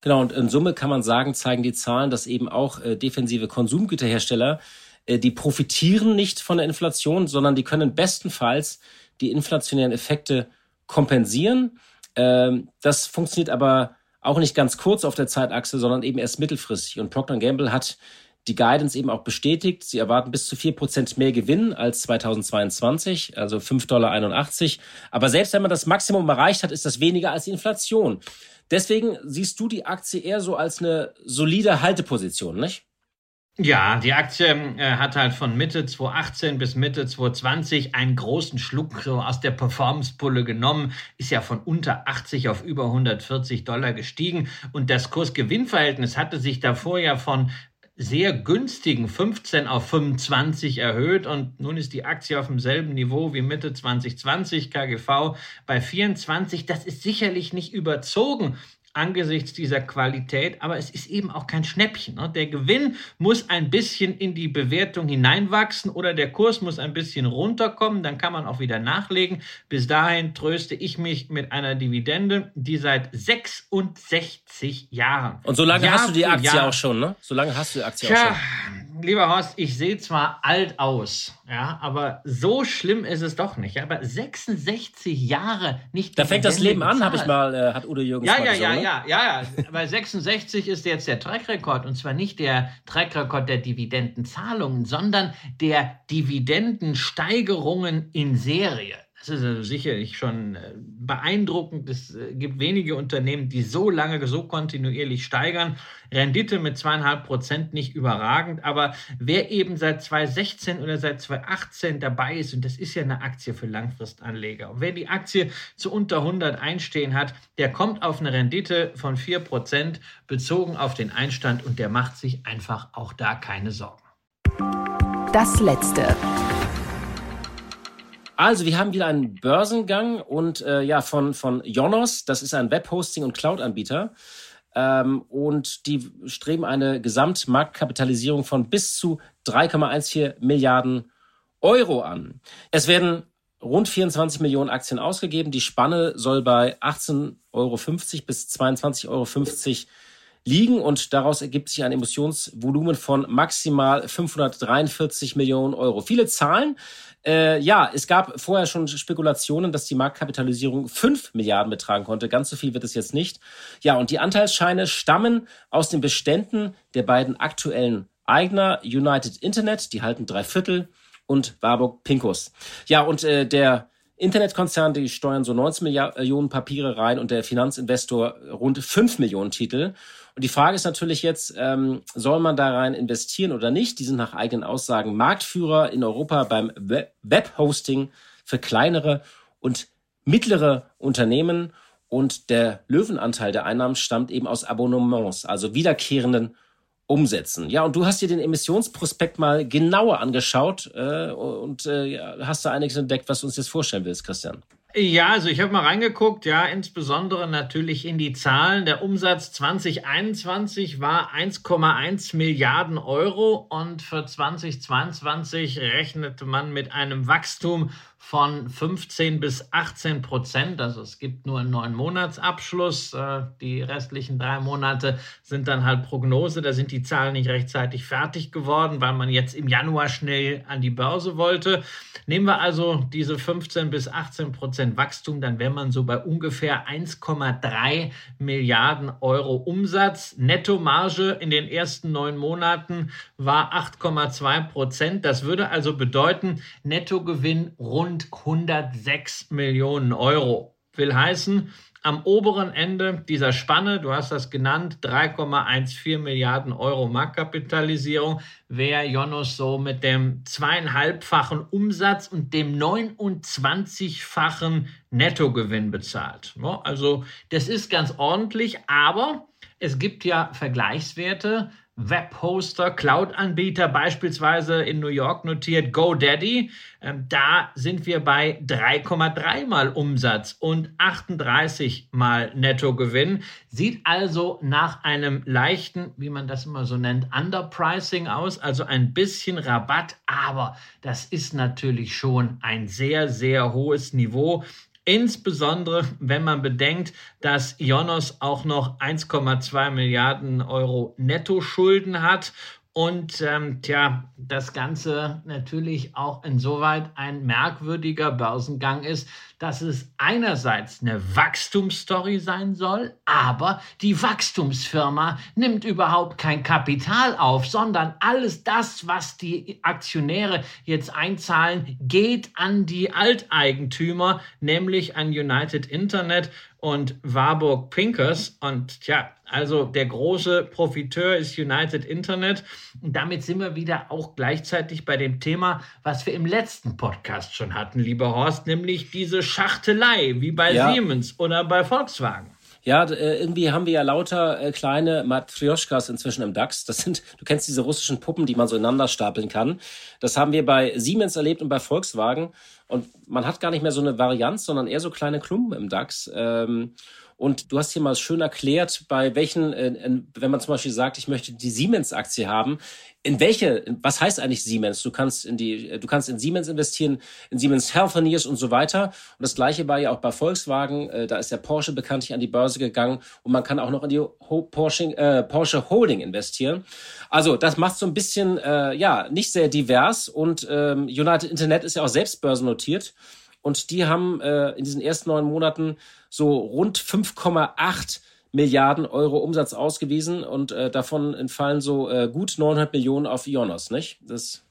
Genau, und in Summe kann man sagen, zeigen die Zahlen, dass eben auch äh, defensive Konsumgüterhersteller, äh, die profitieren nicht von der Inflation, sondern die können bestenfalls die inflationären Effekte kompensieren. Ähm, das funktioniert aber auch nicht ganz kurz auf der Zeitachse, sondern eben erst mittelfristig. Und Procter Gamble hat die Guidance eben auch bestätigt. Sie erwarten bis zu vier Prozent mehr Gewinn als 2022, also 5,81 Dollar. Aber selbst wenn man das Maximum erreicht hat, ist das weniger als die Inflation. Deswegen siehst du die Aktie eher so als eine solide Halteposition, nicht? Ja, die Aktie äh, hat halt von Mitte 2018 bis Mitte 2020 einen großen Schluck so aus der Performance-Pulle genommen, ist ja von unter 80 auf über 140 Dollar gestiegen. Und das Kurs-Gewinn-Verhältnis hatte sich davor ja von sehr günstigen 15 auf 25 erhöht. Und nun ist die Aktie auf demselben Niveau wie Mitte 2020, KGV bei 24. Das ist sicherlich nicht überzogen, angesichts dieser Qualität, aber es ist eben auch kein Schnäppchen. Ne? Der Gewinn muss ein bisschen in die Bewertung hineinwachsen oder der Kurs muss ein bisschen runterkommen, dann kann man auch wieder nachlegen. Bis dahin tröste ich mich mit einer Dividende, die seit 66 Jahren. Und so lange Jahr hast du die Aktie Jahr, auch schon, ne? So lange hast du die Aktie tja, auch schon. Lieber Horst, ich sehe zwar alt aus, ja, aber so schlimm ist es doch nicht. Aber 66 Jahre nicht. Da fängt das Leben an, habe ich mal, äh, hat Udo Jürgens ja, ja, ja, ja, ja, ja. Bei 66 ist jetzt der Trackrekord und zwar nicht der Trackrekord der Dividendenzahlungen, sondern der Dividendensteigerungen in Serie. Das ist also sicherlich schon äh, beeindruckend. Es äh, gibt wenige Unternehmen, die so lange, so kontinuierlich steigern. Rendite mit zweieinhalb Prozent nicht überragend, aber wer eben seit 2016 oder seit 2018 dabei ist, und das ist ja eine Aktie für Langfristanleger, und wer die Aktie zu unter 100 einstehen hat, der kommt auf eine Rendite von vier Prozent bezogen auf den Einstand und der macht sich einfach auch da keine Sorgen. Das letzte. Also, wir haben wieder einen Börsengang und äh, ja, von, von Jonos, das ist ein Webhosting- und Cloud-Anbieter. Ähm, und die streben eine Gesamtmarktkapitalisierung von bis zu 3,14 Milliarden Euro an. Es werden rund 24 Millionen Aktien ausgegeben. Die Spanne soll bei 18,50 Euro bis 22,50 Euro liegen und daraus ergibt sich ein Emissionsvolumen von maximal 543 Millionen Euro. Viele Zahlen. Äh, ja, es gab vorher schon Spekulationen, dass die Marktkapitalisierung 5 Milliarden betragen konnte. Ganz so viel wird es jetzt nicht. Ja, und die Anteilsscheine stammen aus den Beständen der beiden aktuellen Eigner, United Internet, die halten drei Viertel, und Warburg Pincus. Ja, und äh, der Internetkonzern, die steuern so 19 Millionen Papiere rein und der Finanzinvestor rund 5 Millionen Titel. Und die Frage ist natürlich jetzt, ähm, soll man da rein investieren oder nicht? Die sind nach eigenen Aussagen Marktführer in Europa beim Webhosting für kleinere und mittlere Unternehmen. Und der Löwenanteil der Einnahmen stammt eben aus Abonnements, also wiederkehrenden Umsätzen. Ja, und du hast dir den Emissionsprospekt mal genauer angeschaut äh, und äh, hast da einiges entdeckt, was du uns jetzt vorstellen willst, Christian. Ja, also ich habe mal reingeguckt, ja, insbesondere natürlich in die Zahlen. Der Umsatz 2021 war 1,1 Milliarden Euro und für 2022 rechnete man mit einem Wachstum von 15 bis 18 Prozent. Also es gibt nur einen neun Monatsabschluss. Äh, die restlichen drei Monate sind dann halt Prognose. Da sind die Zahlen nicht rechtzeitig fertig geworden, weil man jetzt im Januar schnell an die Börse wollte. Nehmen wir also diese 15 bis 18 Prozent Wachstum, dann wäre man so bei ungefähr 1,3 Milliarden Euro Umsatz. Nettomarge in den ersten neun Monaten war 8,2 Prozent. Das würde also bedeuten, Nettogewinn rund rund 106 Millionen Euro. Will heißen, am oberen Ende dieser Spanne, du hast das genannt, 3,14 Milliarden Euro Marktkapitalisierung, wäre Jonas so mit dem zweieinhalbfachen Umsatz und dem 29-fachen Nettogewinn bezahlt. Also das ist ganz ordentlich, aber es gibt ja Vergleichswerte, Webhoster, Cloud-Anbieter, beispielsweise in New York notiert GoDaddy. Ähm, da sind wir bei 3,3 mal Umsatz und 38 mal Nettogewinn. Sieht also nach einem leichten, wie man das immer so nennt, Underpricing aus, also ein bisschen Rabatt, aber das ist natürlich schon ein sehr, sehr hohes Niveau. Insbesondere, wenn man bedenkt, dass Ionos auch noch 1,2 Milliarden Euro Nettoschulden hat. Und ähm, tja, das Ganze natürlich auch insoweit ein merkwürdiger Börsengang ist, dass es einerseits eine Wachstumsstory sein soll, aber die Wachstumsfirma nimmt überhaupt kein Kapital auf, sondern alles das, was die Aktionäre jetzt einzahlen, geht an die Alteigentümer, nämlich an United Internet und Warburg Pinkers. Und tja, also der große Profiteur ist United Internet. Und damit sind wir wieder auch gleichzeitig bei dem Thema, was wir im letzten Podcast schon hatten, lieber Horst, nämlich diese Schachtelei, wie bei ja. Siemens oder bei Volkswagen. Ja, äh, irgendwie haben wir ja lauter äh, kleine Matryoshkas inzwischen im DAX. Das sind, du kennst diese russischen Puppen, die man so ineinander stapeln kann. Das haben wir bei Siemens erlebt und bei Volkswagen. Und man hat gar nicht mehr so eine Varianz, sondern eher so kleine Klumpen im DAX. Ähm, Und du hast hier mal schön erklärt, bei welchen, äh, wenn man zum Beispiel sagt, ich möchte die Siemens-Aktie haben, in welche, was heißt eigentlich Siemens? Du kannst in die, du kannst in Siemens investieren, in Siemens Healthineers und so weiter. Und das gleiche war ja auch bei Volkswagen. Äh, da ist der Porsche bekanntlich an die Börse gegangen und man kann auch noch in die Porsche, äh, Porsche Holding investieren. Also das macht so ein bisschen, äh, ja, nicht sehr divers und ähm, United Internet ist ja auch selbst börsennotiert. Und die haben äh, in diesen ersten neun Monaten so rund 5,8 Milliarden Euro Umsatz ausgewiesen und äh, davon entfallen so äh, gut 900 Millionen auf Ionos, nicht? Das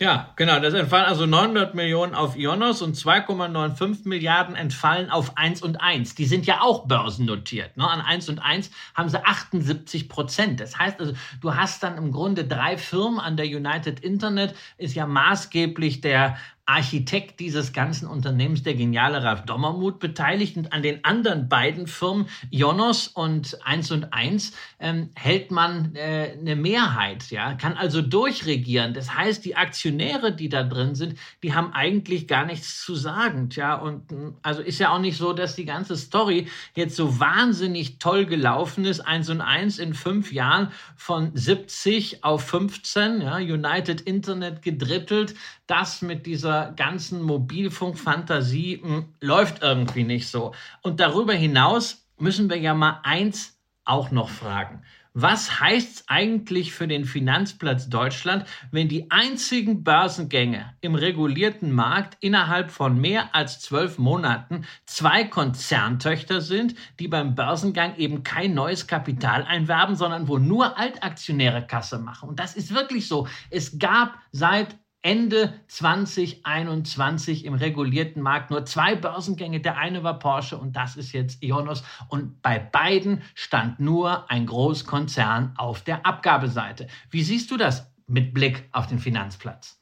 ja, genau. Das entfallen also 900 Millionen auf Ionos und 2,95 Milliarden entfallen auf 1 und 1. Die sind ja auch börsennotiert. Ne? An 1 und 1 haben sie 78 Prozent. Das heißt also, du hast dann im Grunde drei Firmen an der United Internet, ist ja maßgeblich der Architekt dieses ganzen Unternehmens, der geniale Ralf Dommermuth, beteiligt. Und an den anderen beiden Firmen, Jonos und 1 und 1, ähm, hält man äh, eine Mehrheit, ja, kann also durchregieren. Das heißt, die Aktionäre, die da drin sind, die haben eigentlich gar nichts zu sagen. Tja, und hm, also ist ja auch nicht so, dass die ganze Story jetzt so wahnsinnig toll gelaufen ist. 1 und 1 in fünf Jahren von 70 auf 15, ja, United Internet gedrittelt. Das mit dieser ganzen Mobilfunkfantasie hm, läuft irgendwie nicht so. Und darüber hinaus müssen wir ja mal eins auch noch fragen. Was heißt es eigentlich für den Finanzplatz Deutschland, wenn die einzigen Börsengänge im regulierten Markt innerhalb von mehr als zwölf Monaten zwei Konzerntöchter sind, die beim Börsengang eben kein neues Kapital einwerben, sondern wo nur Altaktionäre Kasse machen? Und das ist wirklich so. Es gab seit Ende 2021 im regulierten Markt nur zwei Börsengänge. Der eine war Porsche und das ist jetzt Ionos. Und bei beiden stand nur ein Großkonzern auf der Abgabeseite. Wie siehst du das mit Blick auf den Finanzplatz?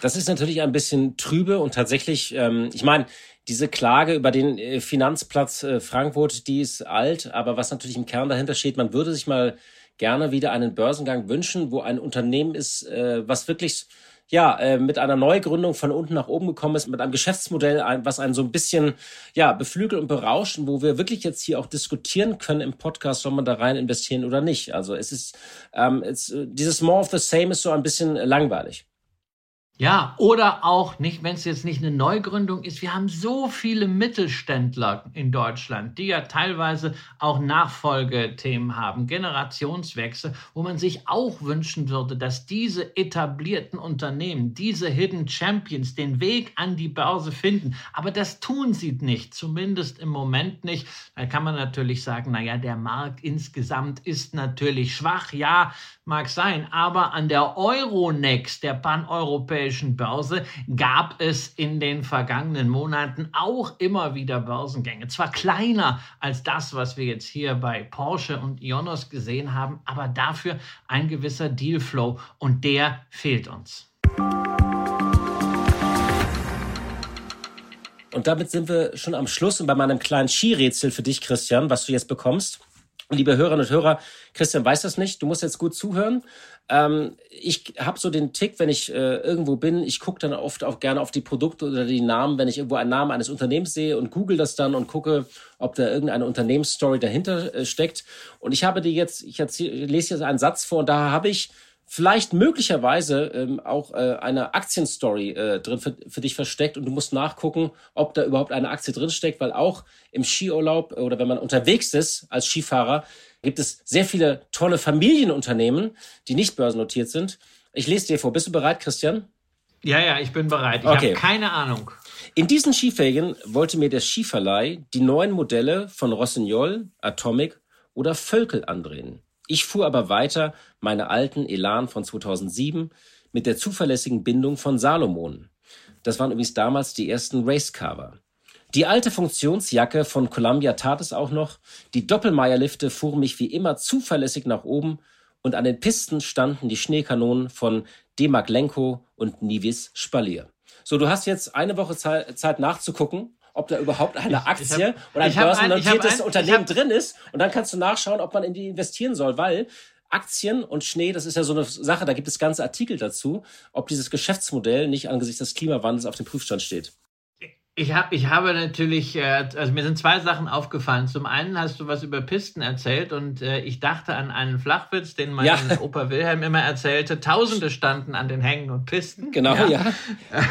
Das ist natürlich ein bisschen trübe und tatsächlich, ähm, ich meine, diese Klage über den äh, Finanzplatz äh, Frankfurt, die ist alt, aber was natürlich im Kern dahinter steht, man würde sich mal gerne wieder einen Börsengang wünschen, wo ein Unternehmen ist, äh, was wirklich ja, äh, mit einer Neugründung von unten nach oben gekommen ist, mit einem Geschäftsmodell, was einen so ein bisschen ja, beflügelt und berauschen, wo wir wirklich jetzt hier auch diskutieren können im Podcast, soll man da rein investieren oder nicht. Also es ist, ähm, es, dieses More of the Same ist so ein bisschen langweilig. Ja, oder auch nicht, wenn es jetzt nicht eine Neugründung ist. Wir haben so viele Mittelständler in Deutschland, die ja teilweise auch Nachfolgethemen haben, Generationswechsel, wo man sich auch wünschen würde, dass diese etablierten Unternehmen, diese Hidden Champions den Weg an die Börse finden. Aber das tun sie nicht, zumindest im Moment nicht. Da kann man natürlich sagen, naja, der Markt insgesamt ist natürlich schwach. Ja, mag sein. Aber an der Euronext, der paneuropäischen europäischen Börse gab es in den vergangenen Monaten auch immer wieder Börsengänge. Zwar kleiner als das, was wir jetzt hier bei Porsche und Ionos gesehen haben, aber dafür ein gewisser Dealflow und der fehlt uns. Und damit sind wir schon am Schluss und bei meinem kleinen Skirätsel für dich, Christian, was du jetzt bekommst. Liebe Hörerinnen und Hörer, Christian weiß das nicht. Du musst jetzt gut zuhören. Ähm, ich habe so den Tick, wenn ich äh, irgendwo bin, ich gucke dann oft auch gerne auf die Produkte oder die Namen, wenn ich irgendwo einen Namen eines Unternehmens sehe und google das dann und gucke, ob da irgendeine Unternehmensstory dahinter äh, steckt. Und ich habe dir jetzt, ich erzähl, lese jetzt einen Satz vor und da habe ich vielleicht möglicherweise ähm, auch äh, eine Aktienstory äh, drin für, für dich versteckt und du musst nachgucken, ob da überhaupt eine Aktie drin steckt, weil auch im Skiurlaub oder wenn man unterwegs ist als Skifahrer, gibt es sehr viele tolle Familienunternehmen, die nicht börsennotiert sind. Ich lese dir vor. Bist du bereit, Christian? Ja, ja, ich bin bereit. Ich okay. habe keine Ahnung. In diesen Skiferien wollte mir der Skiverleih die neuen Modelle von Rossignol, Atomic oder Völkel andrehen. Ich fuhr aber weiter meine alten Elan von 2007 mit der zuverlässigen Bindung von Salomon. Das waren übrigens damals die ersten Racecover. Die alte Funktionsjacke von Columbia tat es auch noch. Die Doppelmeierlifte fuhren mich wie immer zuverlässig nach oben und an den Pisten standen die Schneekanonen von Demaklenko und Nivis Spalier. So, du hast jetzt eine Woche Zeit nachzugucken ob da überhaupt eine Aktie hab, oder ein börsennotiertes ein, Unternehmen hab, drin ist. Und dann kannst du nachschauen, ob man in die investieren soll, weil Aktien und Schnee, das ist ja so eine Sache, da gibt es ganze Artikel dazu, ob dieses Geschäftsmodell nicht angesichts des Klimawandels auf dem Prüfstand steht. Ich, hab, ich habe natürlich, äh, also mir sind zwei Sachen aufgefallen. Zum einen hast du was über Pisten erzählt und äh, ich dachte an einen Flachwitz, den mein ja. Opa Wilhelm immer erzählte. Tausende standen an den Hängen und Pisten. Genau, ja. ja. [laughs]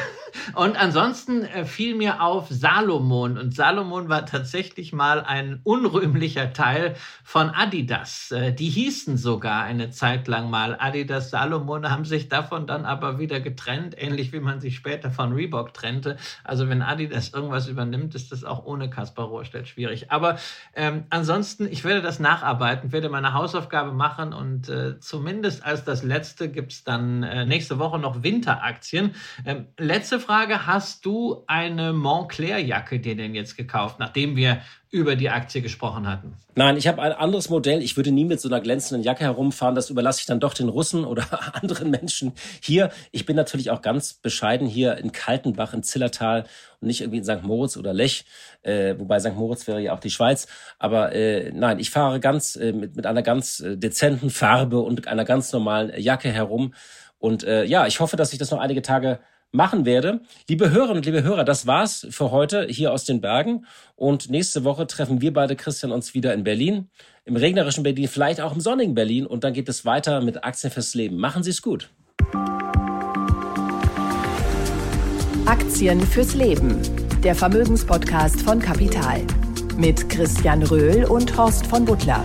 Und ansonsten äh, fiel mir auf Salomon. Und Salomon war tatsächlich mal ein unrühmlicher Teil von Adidas. Äh, die hießen sogar eine Zeit lang mal Adidas Salomon, haben sich davon dann aber wieder getrennt, ähnlich wie man sich später von Reebok trennte. Also wenn Adidas irgendwas übernimmt, ist das auch ohne Kaspar Rohrstedt schwierig. Aber ähm, ansonsten, ich werde das nacharbeiten, werde meine Hausaufgabe machen und äh, zumindest als das letzte gibt es dann äh, nächste Woche noch Winteraktien. Ähm, letzte Frage, hast du eine Montclair-Jacke dir denn jetzt gekauft, nachdem wir über die Aktie gesprochen hatten? Nein, ich habe ein anderes Modell. Ich würde nie mit so einer glänzenden Jacke herumfahren. Das überlasse ich dann doch den Russen oder [laughs] anderen Menschen hier. Ich bin natürlich auch ganz bescheiden hier in Kaltenbach im Zillertal und nicht irgendwie in St. Moritz oder Lech, äh, wobei St. Moritz wäre ja auch die Schweiz. Aber äh, nein, ich fahre ganz äh, mit, mit einer ganz äh, dezenten Farbe und einer ganz normalen Jacke herum. Und äh, ja, ich hoffe, dass ich das noch einige Tage machen werde. Liebe Hörerinnen und liebe Hörer, das war's für heute hier aus den Bergen. Und nächste Woche treffen wir beide, Christian, uns wieder in Berlin. Im regnerischen Berlin, vielleicht auch im sonnigen Berlin. Und dann geht es weiter mit Aktien fürs Leben. Machen Sie es gut. Aktien fürs Leben. Der Vermögenspodcast von Kapital. Mit Christian Röhl und Horst von Butler.